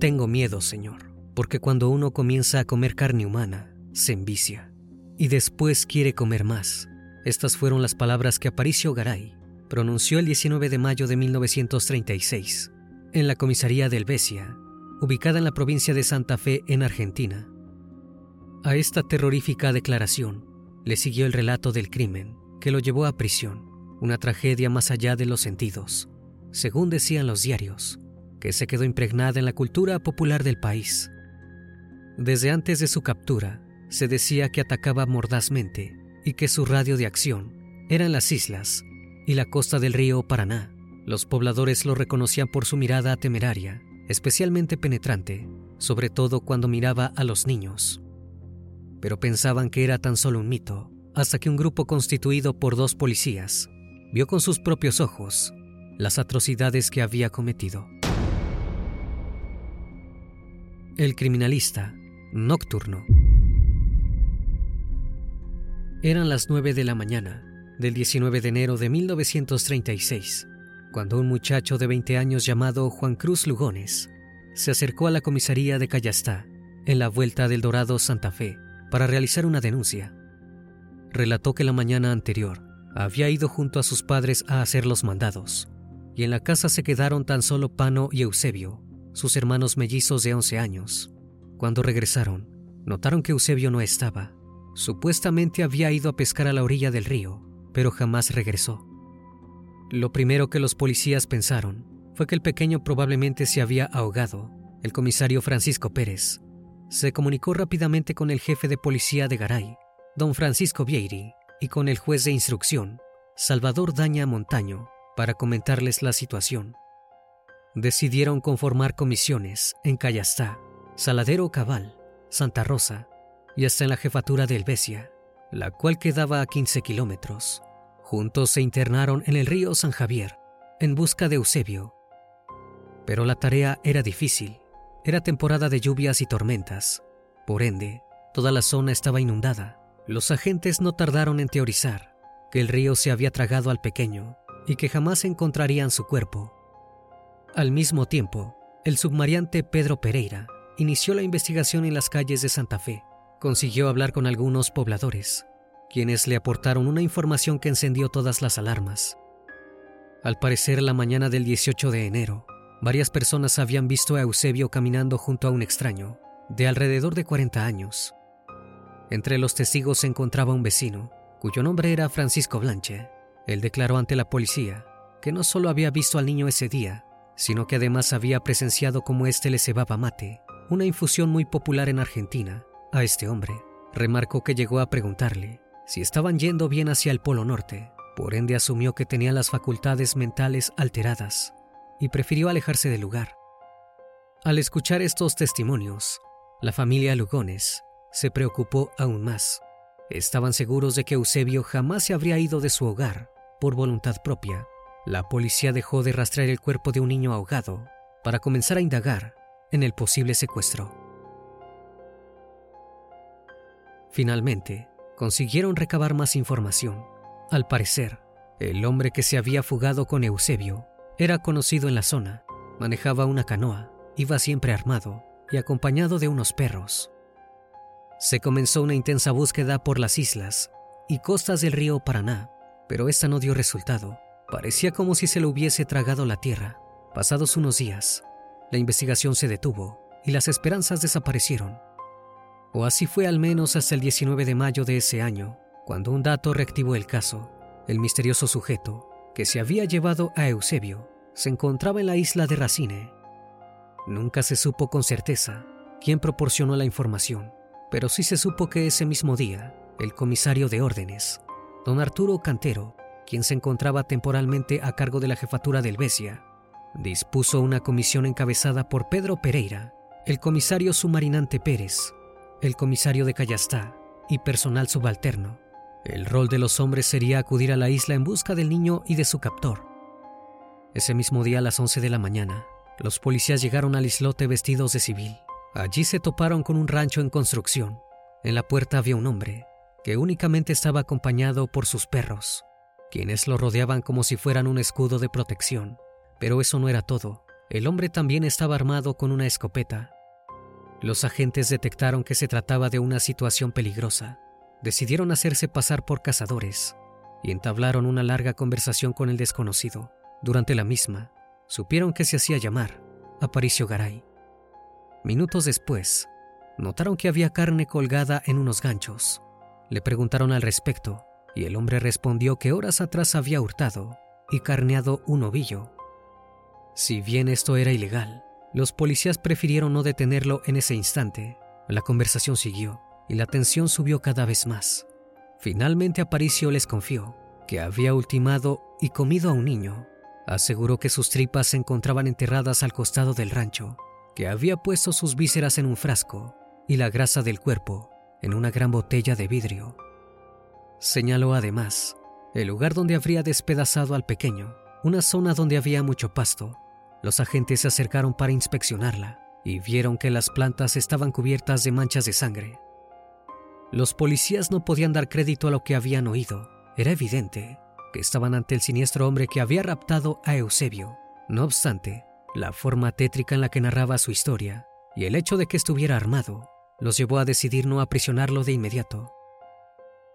Tengo miedo, Señor, porque cuando uno comienza a comer carne humana, se envicia y después quiere comer más. Estas fueron las palabras que Aparicio Garay pronunció el 19 de mayo de 1936 en la comisaría del Besia, ubicada en la provincia de Santa Fe, en Argentina. A esta terrorífica declaración le siguió el relato del crimen que lo llevó a prisión, una tragedia más allá de los sentidos, según decían los diarios que se quedó impregnada en la cultura popular del país. Desde antes de su captura, se decía que atacaba mordazmente y que su radio de acción eran las islas y la costa del río Paraná. Los pobladores lo reconocían por su mirada temeraria, especialmente penetrante, sobre todo cuando miraba a los niños. Pero pensaban que era tan solo un mito, hasta que un grupo constituido por dos policías vio con sus propios ojos las atrocidades que había cometido. El criminalista nocturno. Eran las 9 de la mañana del 19 de enero de 1936, cuando un muchacho de 20 años llamado Juan Cruz Lugones se acercó a la comisaría de Callastá, en la vuelta del Dorado Santa Fe, para realizar una denuncia. Relató que la mañana anterior había ido junto a sus padres a hacer los mandados, y en la casa se quedaron tan solo Pano y Eusebio, sus hermanos mellizos de 11 años. Cuando regresaron, notaron que Eusebio no estaba. Supuestamente había ido a pescar a la orilla del río, pero jamás regresó. Lo primero que los policías pensaron fue que el pequeño probablemente se había ahogado. El comisario Francisco Pérez se comunicó rápidamente con el jefe de policía de Garay, don Francisco Vieiri, y con el juez de instrucción, Salvador Daña Montaño, para comentarles la situación decidieron conformar comisiones en Callastá, Saladero Cabal, Santa Rosa y hasta en la jefatura de Helvecia, la cual quedaba a 15 kilómetros. Juntos se internaron en el río San Javier en busca de Eusebio. Pero la tarea era difícil. Era temporada de lluvias y tormentas. Por ende, toda la zona estaba inundada. Los agentes no tardaron en teorizar que el río se había tragado al pequeño y que jamás encontrarían su cuerpo. Al mismo tiempo, el submariante Pedro Pereira inició la investigación en las calles de Santa Fe. Consiguió hablar con algunos pobladores, quienes le aportaron una información que encendió todas las alarmas. Al parecer, la mañana del 18 de enero, varias personas habían visto a Eusebio caminando junto a un extraño, de alrededor de 40 años. Entre los testigos se encontraba un vecino, cuyo nombre era Francisco Blanche. Él declaró ante la policía que no solo había visto al niño ese día, sino que además había presenciado cómo éste le cebaba mate, una infusión muy popular en Argentina, a este hombre. Remarcó que llegó a preguntarle si estaban yendo bien hacia el Polo Norte, por ende asumió que tenía las facultades mentales alteradas y prefirió alejarse del lugar. Al escuchar estos testimonios, la familia Lugones se preocupó aún más. Estaban seguros de que Eusebio jamás se habría ido de su hogar por voluntad propia. La policía dejó de rastrear el cuerpo de un niño ahogado para comenzar a indagar en el posible secuestro. Finalmente, consiguieron recabar más información. Al parecer, el hombre que se había fugado con Eusebio era conocido en la zona, manejaba una canoa, iba siempre armado y acompañado de unos perros. Se comenzó una intensa búsqueda por las islas y costas del río Paraná, pero esta no dio resultado. Parecía como si se lo hubiese tragado la tierra. Pasados unos días, la investigación se detuvo y las esperanzas desaparecieron. O así fue al menos hasta el 19 de mayo de ese año, cuando un dato reactivó el caso. El misterioso sujeto que se había llevado a Eusebio se encontraba en la isla de Racine. Nunca se supo con certeza quién proporcionó la información, pero sí se supo que ese mismo día, el comisario de órdenes, don Arturo Cantero, quien se encontraba temporalmente a cargo de la jefatura del Besia, dispuso una comisión encabezada por Pedro Pereira, el comisario submarinante Pérez, el comisario de Callastá y personal subalterno. El rol de los hombres sería acudir a la isla en busca del niño y de su captor. Ese mismo día a las 11 de la mañana, los policías llegaron al islote vestidos de civil. Allí se toparon con un rancho en construcción. En la puerta había un hombre, que únicamente estaba acompañado por sus perros, quienes lo rodeaban como si fueran un escudo de protección. Pero eso no era todo. El hombre también estaba armado con una escopeta los agentes detectaron que se trataba de una situación peligrosa. Decidieron hacerse pasar por cazadores y entablaron una larga conversación con el desconocido. Durante la misma, supieron que se hacía llamar Aparicio Garay. Minutos después, notaron que había carne colgada en unos ganchos. Le preguntaron al respecto y el hombre respondió que horas atrás había hurtado y carneado un ovillo. Si bien esto era ilegal, los policías prefirieron no detenerlo en ese instante. La conversación siguió y la tensión subió cada vez más. Finalmente Aparicio les confió que había ultimado y comido a un niño. Aseguró que sus tripas se encontraban enterradas al costado del rancho, que había puesto sus vísceras en un frasco y la grasa del cuerpo en una gran botella de vidrio. Señaló además el lugar donde habría despedazado al pequeño, una zona donde había mucho pasto los agentes se acercaron para inspeccionarla y vieron que las plantas estaban cubiertas de manchas de sangre. Los policías no podían dar crédito a lo que habían oído. Era evidente que estaban ante el siniestro hombre que había raptado a Eusebio. No obstante, la forma tétrica en la que narraba su historia y el hecho de que estuviera armado los llevó a decidir no aprisionarlo de inmediato.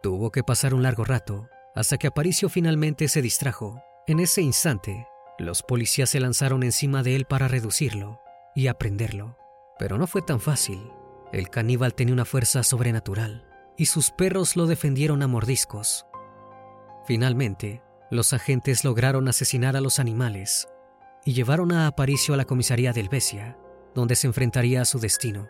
Tuvo que pasar un largo rato hasta que Aparicio finalmente se distrajo. En ese instante, los policías se lanzaron encima de él para reducirlo y aprenderlo, pero no fue tan fácil. El caníbal tenía una fuerza sobrenatural y sus perros lo defendieron a mordiscos. Finalmente, los agentes lograron asesinar a los animales y llevaron a Aparicio a la comisaría del Besia, donde se enfrentaría a su destino.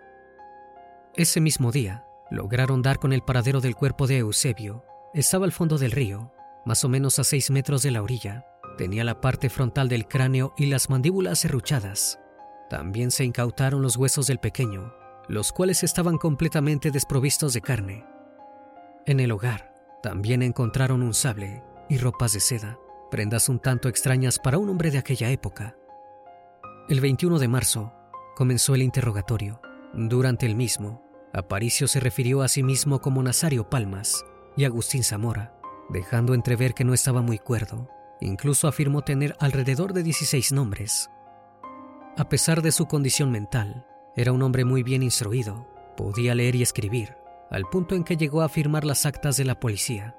Ese mismo día, lograron dar con el paradero del cuerpo de Eusebio. Estaba al fondo del río, más o menos a seis metros de la orilla, Tenía la parte frontal del cráneo y las mandíbulas serruchadas. También se incautaron los huesos del pequeño, los cuales estaban completamente desprovistos de carne. En el hogar también encontraron un sable y ropas de seda, prendas un tanto extrañas para un hombre de aquella época. El 21 de marzo comenzó el interrogatorio. Durante el mismo, Aparicio se refirió a sí mismo como Nazario Palmas y Agustín Zamora, dejando entrever que no estaba muy cuerdo Incluso afirmó tener alrededor de 16 nombres. A pesar de su condición mental, era un hombre muy bien instruido, podía leer y escribir, al punto en que llegó a firmar las actas de la policía.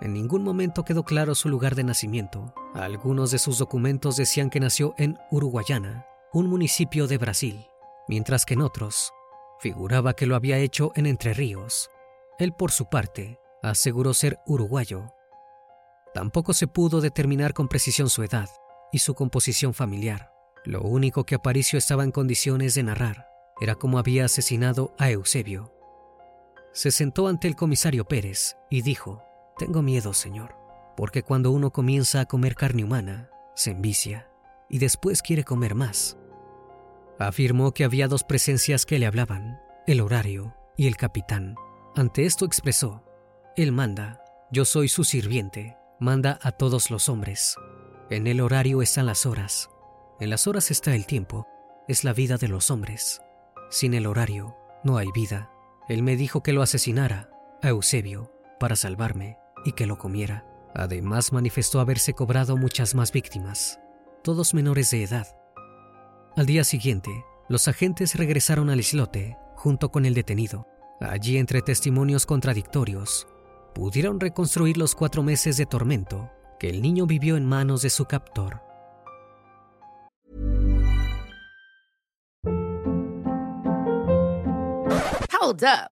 En ningún momento quedó claro su lugar de nacimiento. Algunos de sus documentos decían que nació en Uruguayana, un municipio de Brasil, mientras que en otros figuraba que lo había hecho en Entre Ríos. Él, por su parte, aseguró ser uruguayo. Tampoco se pudo determinar con precisión su edad y su composición familiar. Lo único que Aparicio estaba en condiciones de narrar era cómo había asesinado a Eusebio. Se sentó ante el comisario Pérez y dijo, Tengo miedo, señor, porque cuando uno comienza a comer carne humana, se envicia y después quiere comer más. Afirmó que había dos presencias que le hablaban, el horario y el capitán. Ante esto expresó, Él manda, yo soy su sirviente, manda a todos los hombres. En el horario están las horas, en las horas está el tiempo, es la vida de los hombres. Sin el horario, no hay vida. Él me dijo que lo asesinara, a Eusebio, para salvarme y que lo comiera. Además manifestó haberse cobrado muchas más víctimas, todos menores de edad. Al día siguiente, los agentes regresaron al islote junto con el detenido. Allí, entre testimonios contradictorios, pudieron reconstruir los cuatro meses de tormento que el niño vivió en manos de su captor. Hold up.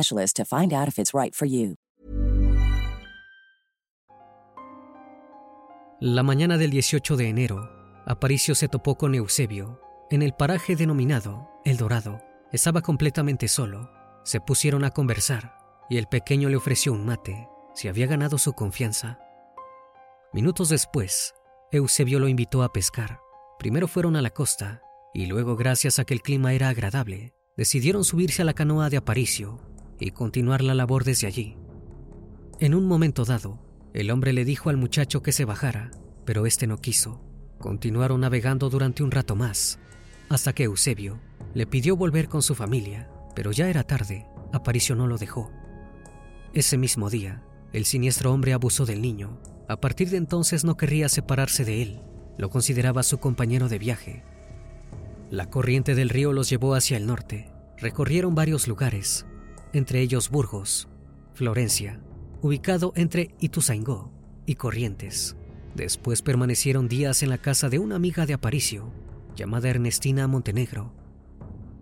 to find out if it's right for you. La mañana del 18 de enero, Aparicio se topó con Eusebio en el paraje denominado El Dorado. Estaba completamente solo. Se pusieron a conversar y el pequeño le ofreció un mate si había ganado su confianza. Minutos después, Eusebio lo invitó a pescar. Primero fueron a la costa y luego, gracias a que el clima era agradable, decidieron subirse a la canoa de Aparicio y continuar la labor desde allí. En un momento dado, el hombre le dijo al muchacho que se bajara, pero este no quiso. Continuaron navegando durante un rato más, hasta que Eusebio le pidió volver con su familia, pero ya era tarde, Aparicio no lo dejó. Ese mismo día, el siniestro hombre abusó del niño. A partir de entonces no querría separarse de él, lo consideraba su compañero de viaje. La corriente del río los llevó hacia el norte. Recorrieron varios lugares, entre ellos Burgos, Florencia, ubicado entre Ituzaingó y Corrientes. Después permanecieron días en la casa de una amiga de Aparicio, llamada Ernestina Montenegro.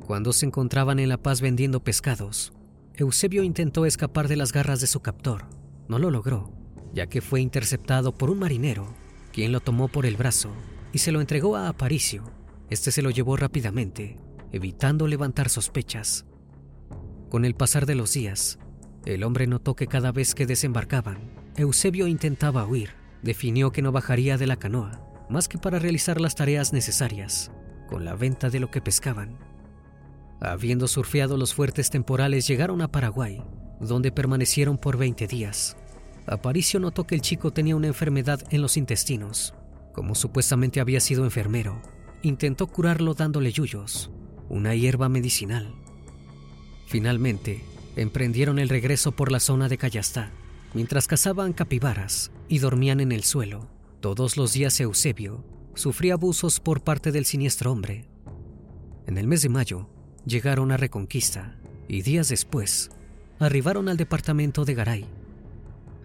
Cuando se encontraban en La Paz vendiendo pescados, Eusebio intentó escapar de las garras de su captor. No lo logró, ya que fue interceptado por un marinero, quien lo tomó por el brazo y se lo entregó a Aparicio. Este se lo llevó rápidamente, evitando levantar sospechas. Con el pasar de los días, el hombre notó que cada vez que desembarcaban, Eusebio intentaba huir. Definió que no bajaría de la canoa, más que para realizar las tareas necesarias, con la venta de lo que pescaban. Habiendo surfeado los fuertes temporales, llegaron a Paraguay, donde permanecieron por 20 días. Aparicio notó que el chico tenía una enfermedad en los intestinos. Como supuestamente había sido enfermero, intentó curarlo dándole yuyos, una hierba medicinal. Finalmente, emprendieron el regreso por la zona de Cayastá, mientras cazaban capibaras y dormían en el suelo. Todos los días Eusebio sufría abusos por parte del siniestro hombre. En el mes de mayo llegaron a Reconquista y días después arribaron al departamento de Garay.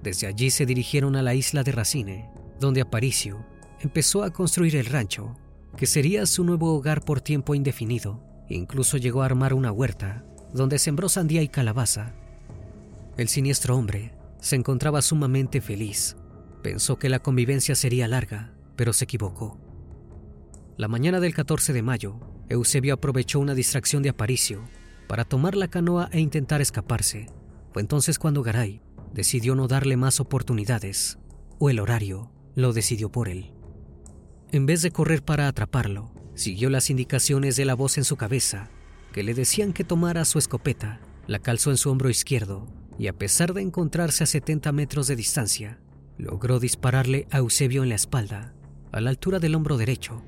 Desde allí se dirigieron a la isla de Racine, donde Aparicio empezó a construir el rancho, que sería su nuevo hogar por tiempo indefinido. Incluso llegó a armar una huerta, donde sembró sandía y calabaza. El siniestro hombre se encontraba sumamente feliz. Pensó que la convivencia sería larga, pero se equivocó. La mañana del 14 de mayo, Eusebio aprovechó una distracción de Aparicio para tomar la canoa e intentar escaparse. Fue entonces cuando Garay decidió no darle más oportunidades, o el horario lo decidió por él. En vez de correr para atraparlo, siguió las indicaciones de la voz en su cabeza, que le decían que tomara su escopeta, la calzó en su hombro izquierdo y a pesar de encontrarse a 70 metros de distancia, logró dispararle a Eusebio en la espalda, a la altura del hombro derecho.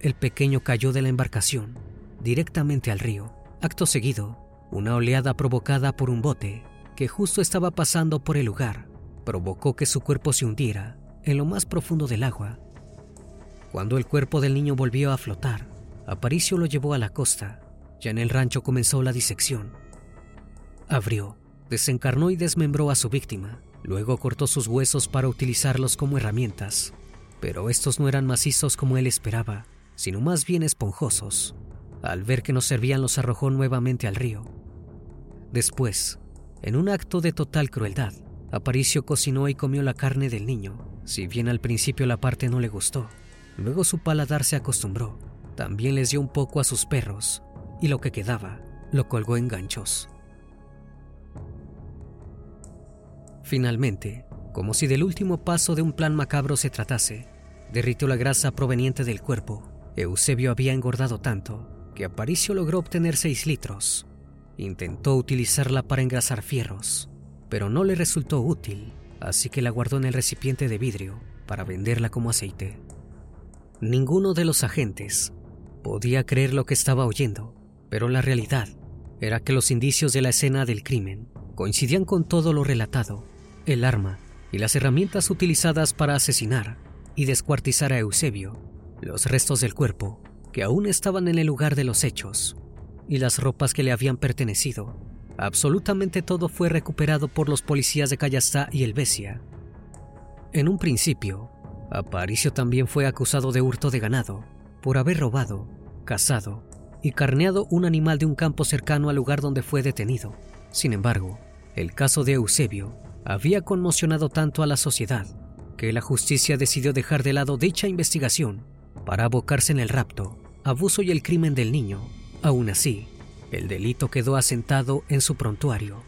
El pequeño cayó de la embarcación, directamente al río. Acto seguido, una oleada provocada por un bote que justo estaba pasando por el lugar provocó que su cuerpo se hundiera en lo más profundo del agua. Cuando el cuerpo del niño volvió a flotar, Aparicio lo llevó a la costa. Ya en el rancho comenzó la disección. Abrió, desencarnó y desmembró a su víctima. Luego cortó sus huesos para utilizarlos como herramientas. Pero estos no eran macizos como él esperaba, sino más bien esponjosos. Al ver que no servían los arrojó nuevamente al río. Después, en un acto de total crueldad, Aparicio cocinó y comió la carne del niño. Si bien al principio la parte no le gustó, luego su paladar se acostumbró. También les dio un poco a sus perros y lo que quedaba lo colgó en ganchos. Finalmente, como si del último paso de un plan macabro se tratase, derritió la grasa proveniente del cuerpo. Eusebio había engordado tanto que Aparicio logró obtener 6 litros. Intentó utilizarla para engrasar fierros, pero no le resultó útil, así que la guardó en el recipiente de vidrio para venderla como aceite. Ninguno de los agentes podía creer lo que estaba oyendo, pero la realidad era que los indicios de la escena del crimen coincidían con todo lo relatado. El arma y las herramientas utilizadas para asesinar y descuartizar a Eusebio, los restos del cuerpo que aún estaban en el lugar de los hechos y las ropas que le habían pertenecido. Absolutamente todo fue recuperado por los policías de Callastá y Helvecia. En un principio, Aparicio también fue acusado de hurto de ganado por haber robado, cazado y carneado un animal de un campo cercano al lugar donde fue detenido. Sin embargo, el caso de Eusebio había conmocionado tanto a la sociedad que la justicia decidió dejar de lado dicha investigación para abocarse en el rapto abuso y el crimen del niño. Aún así, el delito quedó asentado en su prontuario.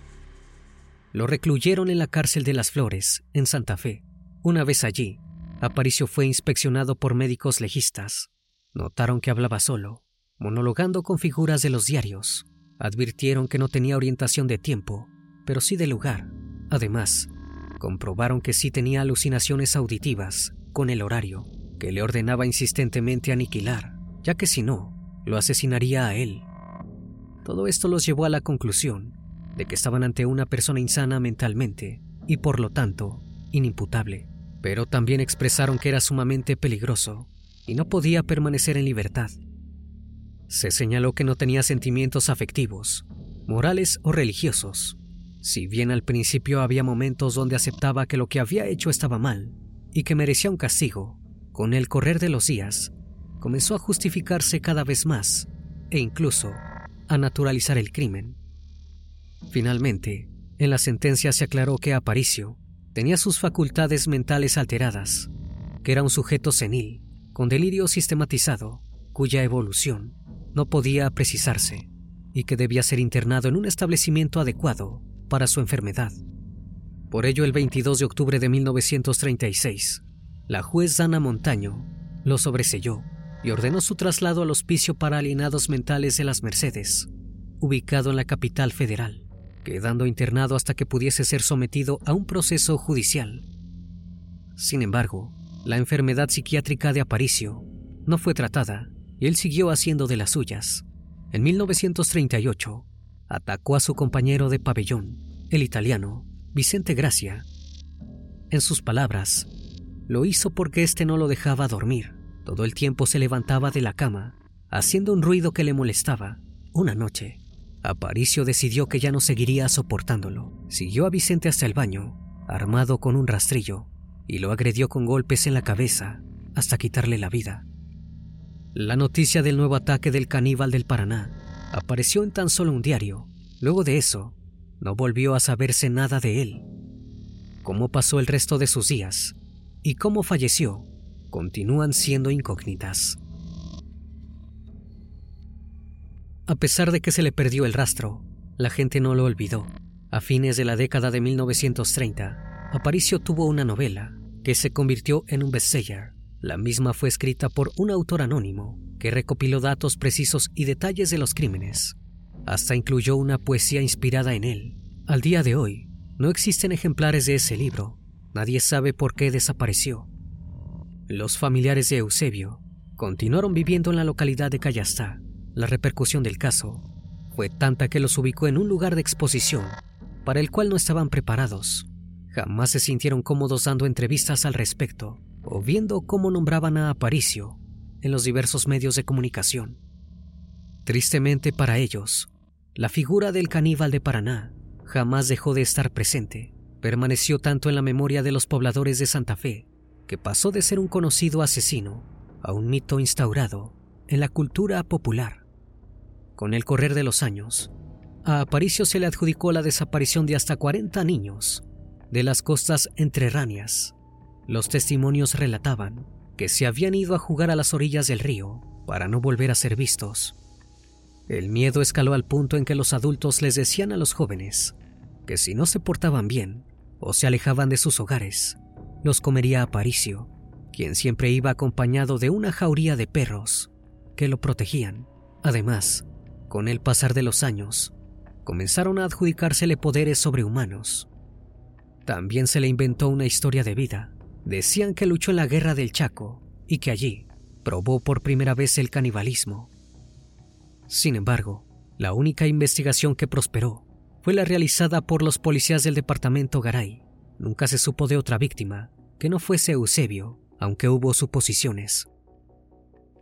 Lo recluyeron en la cárcel de las Flores, en Santa Fe. Una vez allí, Aparicio fue inspeccionado por médicos legistas. Notaron que hablaba solo, monologando con figuras de los diarios. Advirtieron que no tenía orientación de tiempo, pero sí de lugar. Además, comprobaron que sí tenía alucinaciones auditivas con el horario, que le ordenaba insistentemente aniquilar ya que si no, lo asesinaría a él. Todo esto los llevó a la conclusión de que estaban ante una persona insana mentalmente y por lo tanto inimputable, pero también expresaron que era sumamente peligroso y no podía permanecer en libertad. Se señaló que no tenía sentimientos afectivos, morales o religiosos. Si bien al principio había momentos donde aceptaba que lo que había hecho estaba mal y que merecía un castigo, con el correr de los días comenzó a justificarse cada vez más e incluso a naturalizar el crimen. Finalmente, en la sentencia se aclaró que Aparicio tenía sus facultades mentales alteradas, que era un sujeto senil, con delirio sistematizado, cuya evolución no podía precisarse y que debía ser internado en un establecimiento adecuado para su enfermedad. Por ello, el 22 de octubre de 1936, la juez Dana Montaño lo sobreselló y ordenó su traslado al Hospicio para Alienados Mentales de las Mercedes, ubicado en la capital federal, quedando internado hasta que pudiese ser sometido a un proceso judicial. Sin embargo, la enfermedad psiquiátrica de Aparicio no fue tratada y él siguió haciendo de las suyas. En 1938, atacó a su compañero de pabellón, el italiano Vicente Gracia. En sus palabras, lo hizo porque éste no lo dejaba dormir todo el tiempo se levantaba de la cama, haciendo un ruido que le molestaba. Una noche, Aparicio decidió que ya no seguiría soportándolo. Siguió a Vicente hasta el baño, armado con un rastrillo, y lo agredió con golpes en la cabeza hasta quitarle la vida. La noticia del nuevo ataque del caníbal del Paraná apareció en tan solo un diario. Luego de eso, no volvió a saberse nada de él. Cómo pasó el resto de sus días y cómo falleció continúan siendo incógnitas. A pesar de que se le perdió el rastro, la gente no lo olvidó. A fines de la década de 1930, Aparicio tuvo una novela que se convirtió en un bestseller. La misma fue escrita por un autor anónimo que recopiló datos precisos y detalles de los crímenes. Hasta incluyó una poesía inspirada en él. Al día de hoy, no existen ejemplares de ese libro. Nadie sabe por qué desapareció. Los familiares de Eusebio continuaron viviendo en la localidad de Callastá. La repercusión del caso fue tanta que los ubicó en un lugar de exposición para el cual no estaban preparados. Jamás se sintieron cómodos dando entrevistas al respecto o viendo cómo nombraban a Aparicio en los diversos medios de comunicación. Tristemente para ellos, la figura del caníbal de Paraná jamás dejó de estar presente. Permaneció tanto en la memoria de los pobladores de Santa Fe que pasó de ser un conocido asesino a un mito instaurado en la cultura popular. Con el correr de los años, a Aparicio se le adjudicó la desaparición de hasta 40 niños de las costas entrerráneas. Los testimonios relataban que se habían ido a jugar a las orillas del río para no volver a ser vistos. El miedo escaló al punto en que los adultos les decían a los jóvenes que si no se portaban bien o se alejaban de sus hogares, los comería Aparicio, quien siempre iba acompañado de una jauría de perros que lo protegían. Además, con el pasar de los años, comenzaron a adjudicársele poderes sobrehumanos. También se le inventó una historia de vida. Decían que luchó en la guerra del Chaco y que allí probó por primera vez el canibalismo. Sin embargo, la única investigación que prosperó fue la realizada por los policías del departamento Garay. Nunca se supo de otra víctima que no fuese Eusebio, aunque hubo suposiciones.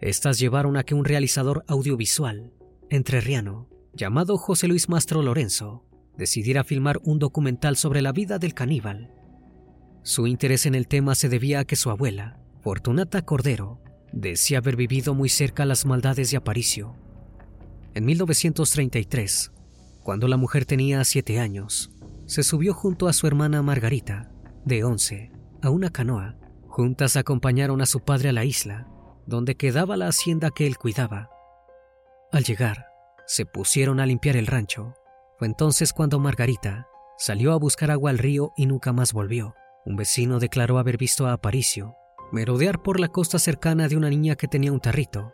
Estas llevaron a que un realizador audiovisual, entrerriano, llamado José Luis Mastro Lorenzo, decidiera filmar un documental sobre la vida del caníbal. Su interés en el tema se debía a que su abuela, Fortunata Cordero, decía haber vivido muy cerca las maldades de Aparicio. En 1933, cuando la mujer tenía siete años, se subió junto a su hermana Margarita, de 11, a una canoa. Juntas acompañaron a su padre a la isla, donde quedaba la hacienda que él cuidaba. Al llegar, se pusieron a limpiar el rancho. Fue entonces cuando Margarita salió a buscar agua al río y nunca más volvió. Un vecino declaró haber visto a Aparicio merodear por la costa cercana de una niña que tenía un tarrito.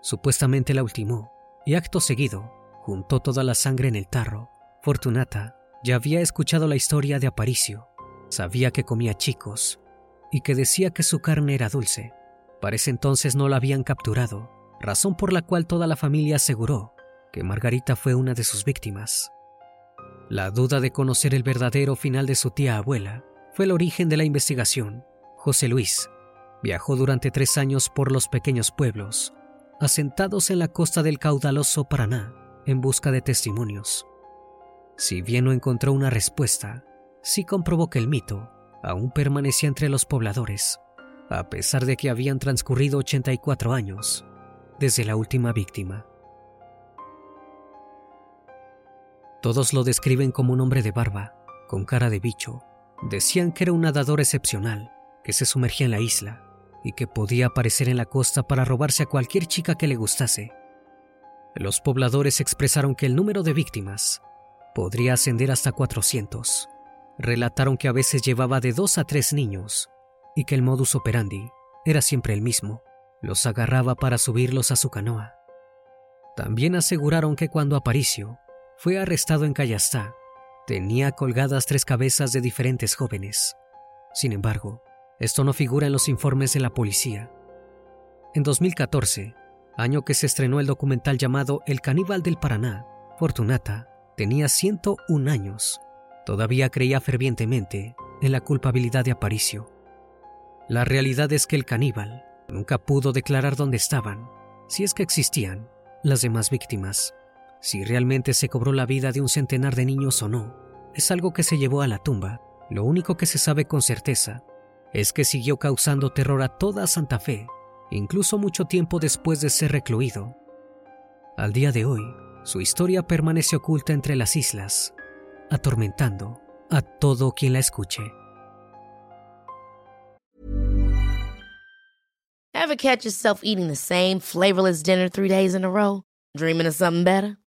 Supuestamente la ultimó y acto seguido juntó toda la sangre en el tarro. Fortunata ya había escuchado la historia de Aparicio. Sabía que comía chicos y que decía que su carne era dulce. Para ese entonces no la habían capturado razón por la cual toda la familia aseguró que Margarita fue una de sus víctimas. La duda de conocer el verdadero final de su tía abuela fue el origen de la investigación. José Luis viajó durante tres años por los pequeños pueblos, asentados en la costa del caudaloso Paraná, en busca de testimonios. Si bien no encontró una respuesta, sí comprobó que el mito aún permanecía entre los pobladores, a pesar de que habían transcurrido 84 años desde la última víctima. Todos lo describen como un hombre de barba, con cara de bicho. Decían que era un nadador excepcional, que se sumergía en la isla y que podía aparecer en la costa para robarse a cualquier chica que le gustase. Los pobladores expresaron que el número de víctimas podría ascender hasta 400. Relataron que a veces llevaba de dos a tres niños y que el modus operandi era siempre el mismo los agarraba para subirlos a su canoa. También aseguraron que cuando Aparicio fue arrestado en Callastá, tenía colgadas tres cabezas de diferentes jóvenes. Sin embargo, esto no figura en los informes de la policía. En 2014, año que se estrenó el documental llamado El caníbal del Paraná, Fortunata tenía 101 años. Todavía creía fervientemente en la culpabilidad de Aparicio. La realidad es que el caníbal Nunca pudo declarar dónde estaban, si es que existían, las demás víctimas. Si realmente se cobró la vida de un centenar de niños o no, es algo que se llevó a la tumba. Lo único que se sabe con certeza es que siguió causando terror a toda Santa Fe, incluso mucho tiempo después de ser recluido. Al día de hoy, su historia permanece oculta entre las islas, atormentando a todo quien la escuche. Ever catch yourself eating the same flavorless dinner three days in a row? Dreaming of something better?